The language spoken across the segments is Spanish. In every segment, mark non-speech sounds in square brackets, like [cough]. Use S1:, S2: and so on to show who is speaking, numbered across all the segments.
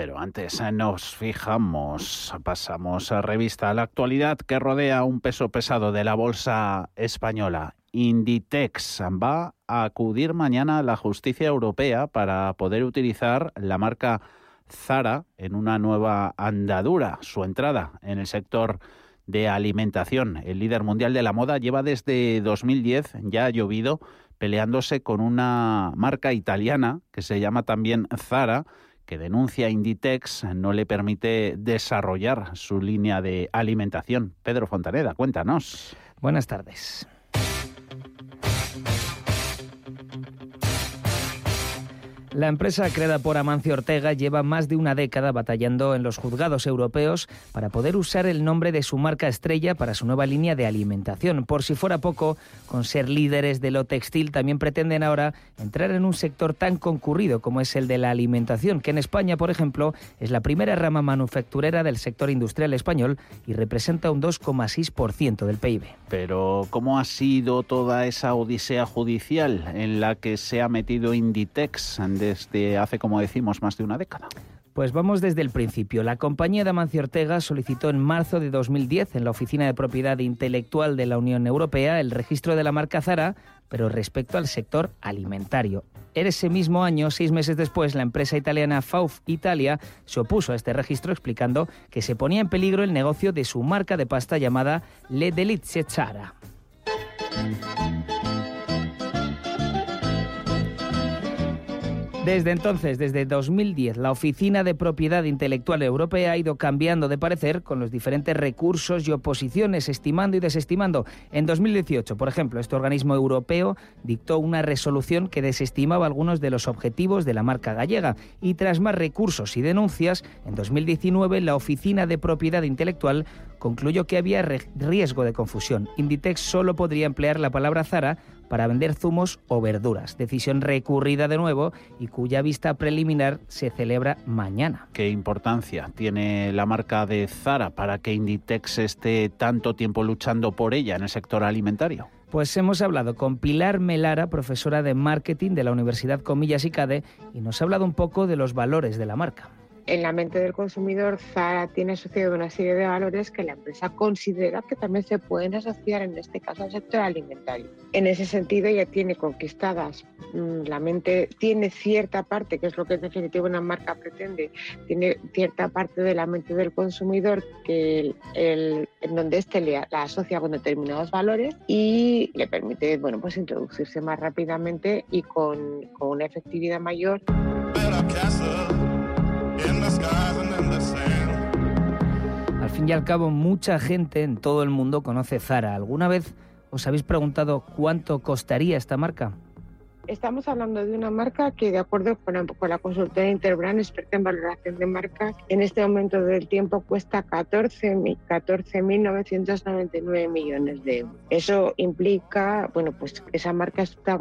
S1: Pero antes eh, nos fijamos, pasamos a revista a la actualidad que rodea un peso pesado de la bolsa española. Inditex va a acudir mañana a la justicia europea para poder utilizar la marca Zara en una nueva andadura. Su entrada en el sector de alimentación, el líder mundial de la moda, lleva desde 2010, ya ha llovido, peleándose con una marca italiana que se llama también Zara que denuncia Inditex no le permite desarrollar su línea de alimentación. Pedro Fontaneda, cuéntanos.
S2: Buenas tardes. La empresa creada por Amancio Ortega lleva más de una década batallando en los juzgados europeos para poder usar el nombre de su marca estrella para su nueva línea de alimentación. Por si fuera poco, con ser líderes de lo textil, también pretenden ahora entrar en un sector tan concurrido como es el de la alimentación, que en España, por ejemplo, es la primera rama manufacturera del sector industrial español y representa un 2,6% del PIB.
S1: Pero, ¿cómo ha sido toda esa odisea judicial en la que se ha metido Inditex? Desde hace, como decimos, más de una década?
S2: Pues vamos desde el principio. La compañía de Amancio Ortega solicitó en marzo de 2010 en la Oficina de Propiedad Intelectual de la Unión Europea el registro de la marca Zara, pero respecto al sector alimentario. En ese mismo año, seis meses después, la empresa italiana Fauf Italia se opuso a este registro explicando que se ponía en peligro el negocio de su marca de pasta llamada Le Delizie Zara. Desde entonces, desde 2010, la Oficina de Propiedad Intelectual Europea ha ido cambiando de parecer con los diferentes recursos y oposiciones, estimando y desestimando. En 2018, por ejemplo, este organismo europeo dictó una resolución que desestimaba algunos de los objetivos de la marca gallega y tras más recursos y denuncias, en 2019 la Oficina de Propiedad Intelectual concluyó que había riesgo de confusión. Inditex solo podría emplear la palabra Zara para vender zumos o verduras. Decisión recurrida de nuevo y cuya vista preliminar se celebra mañana.
S1: ¿Qué importancia tiene la marca de Zara para que Inditex esté tanto tiempo luchando por ella en el sector alimentario?
S2: Pues hemos hablado con Pilar Melara, profesora de marketing de la Universidad Comillas y CADE, y nos ha hablado un poco de los valores de la marca
S3: en la mente del consumidor, Zara tiene asociado una serie de valores que la empresa considera que también se pueden asociar, en este caso, al sector alimentario. En ese sentido, ya tiene conquistadas mm, la mente, tiene cierta parte, que es lo que en definitiva una marca pretende, tiene cierta parte de la mente del consumidor que el, en donde éste la asocia con determinados valores y le permite, bueno, pues introducirse más rápidamente y con, con una efectividad mayor.
S2: Al fin y al cabo, mucha gente en todo el mundo conoce Zara. ¿Alguna vez os habéis preguntado cuánto costaría esta marca?
S3: Estamos hablando de una marca que, de acuerdo con la, con la consultora Interbrand, experta en valoración de marcas, en este momento del tiempo cuesta 14.999 millones de euros. Eso implica, bueno, pues esa marca está,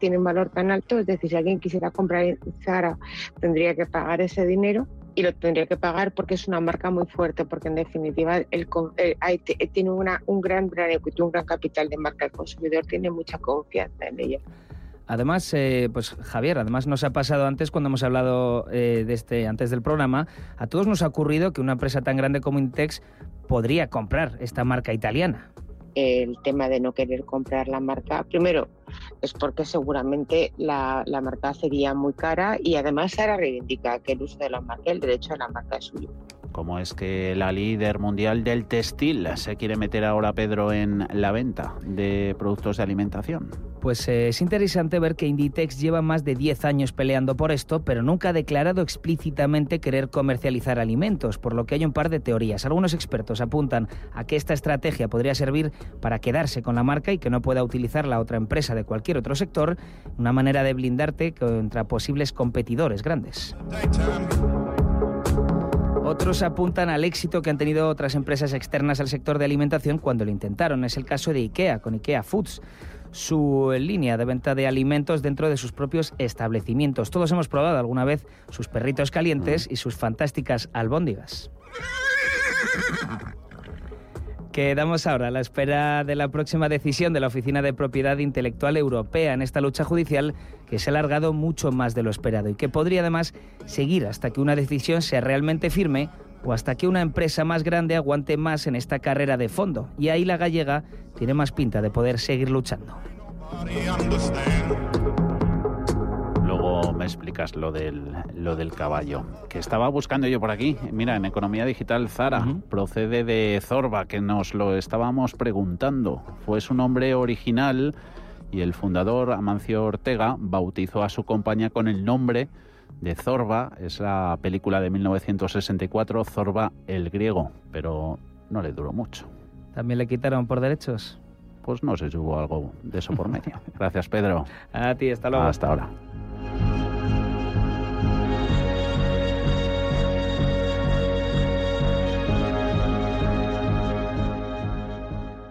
S3: tiene un valor tan alto, es decir, si alguien quisiera comprar Zara, tendría que pagar ese dinero y lo tendría que pagar porque es una marca muy fuerte, porque en definitiva el, tiene una, un gran gran un gran capital de marca, el consumidor tiene mucha confianza en ella.
S2: Además, eh, pues Javier, además nos ha pasado antes cuando hemos hablado eh, de este antes del programa, a todos nos ha ocurrido que una empresa tan grande como Intex podría comprar esta marca italiana.
S3: El tema de no querer comprar la marca, primero, es porque seguramente la, la marca sería muy cara y además Sara reivindica que el uso de la marca, el derecho a la marca es suyo.
S1: ¿Cómo es que la líder mundial del textil se quiere meter ahora, Pedro, en la venta de productos de alimentación?
S2: Pues eh, es interesante ver que Inditex lleva más de 10 años peleando por esto, pero nunca ha declarado explícitamente querer comercializar alimentos, por lo que hay un par de teorías. Algunos expertos apuntan a que esta estrategia podría servir para quedarse con la marca y que no pueda utilizar la otra empresa de cualquier otro sector, una manera de blindarte contra posibles competidores grandes. Otros apuntan al éxito que han tenido otras empresas externas al sector de alimentación cuando lo intentaron. Es el caso de IKEA, con IKEA Foods su línea de venta de alimentos dentro de sus propios establecimientos. Todos hemos probado alguna vez sus perritos calientes y sus fantásticas albóndigas. Quedamos ahora a la espera de la próxima decisión de la Oficina de Propiedad Intelectual Europea en esta lucha judicial que se ha alargado mucho más de lo esperado y que podría además seguir hasta que una decisión sea realmente firme o hasta que una empresa más grande aguante más en esta carrera de fondo. Y ahí la gallega tiene más pinta de poder seguir luchando.
S1: Explicas lo del, lo del caballo. Que estaba buscando yo por aquí. Mira, en Economía Digital, Zara procede de Zorba, que nos lo estábamos preguntando. Fue su nombre original y el fundador, Amancio Ortega, bautizó a su compañía con el nombre de Zorba. Es la película de 1964, Zorba el griego, pero no le duró mucho.
S2: ¿También le quitaron por derechos?
S1: Pues no sé si hubo algo de eso por medio. [laughs] Gracias, Pedro.
S2: A ti, hasta luego.
S1: Hasta ahora.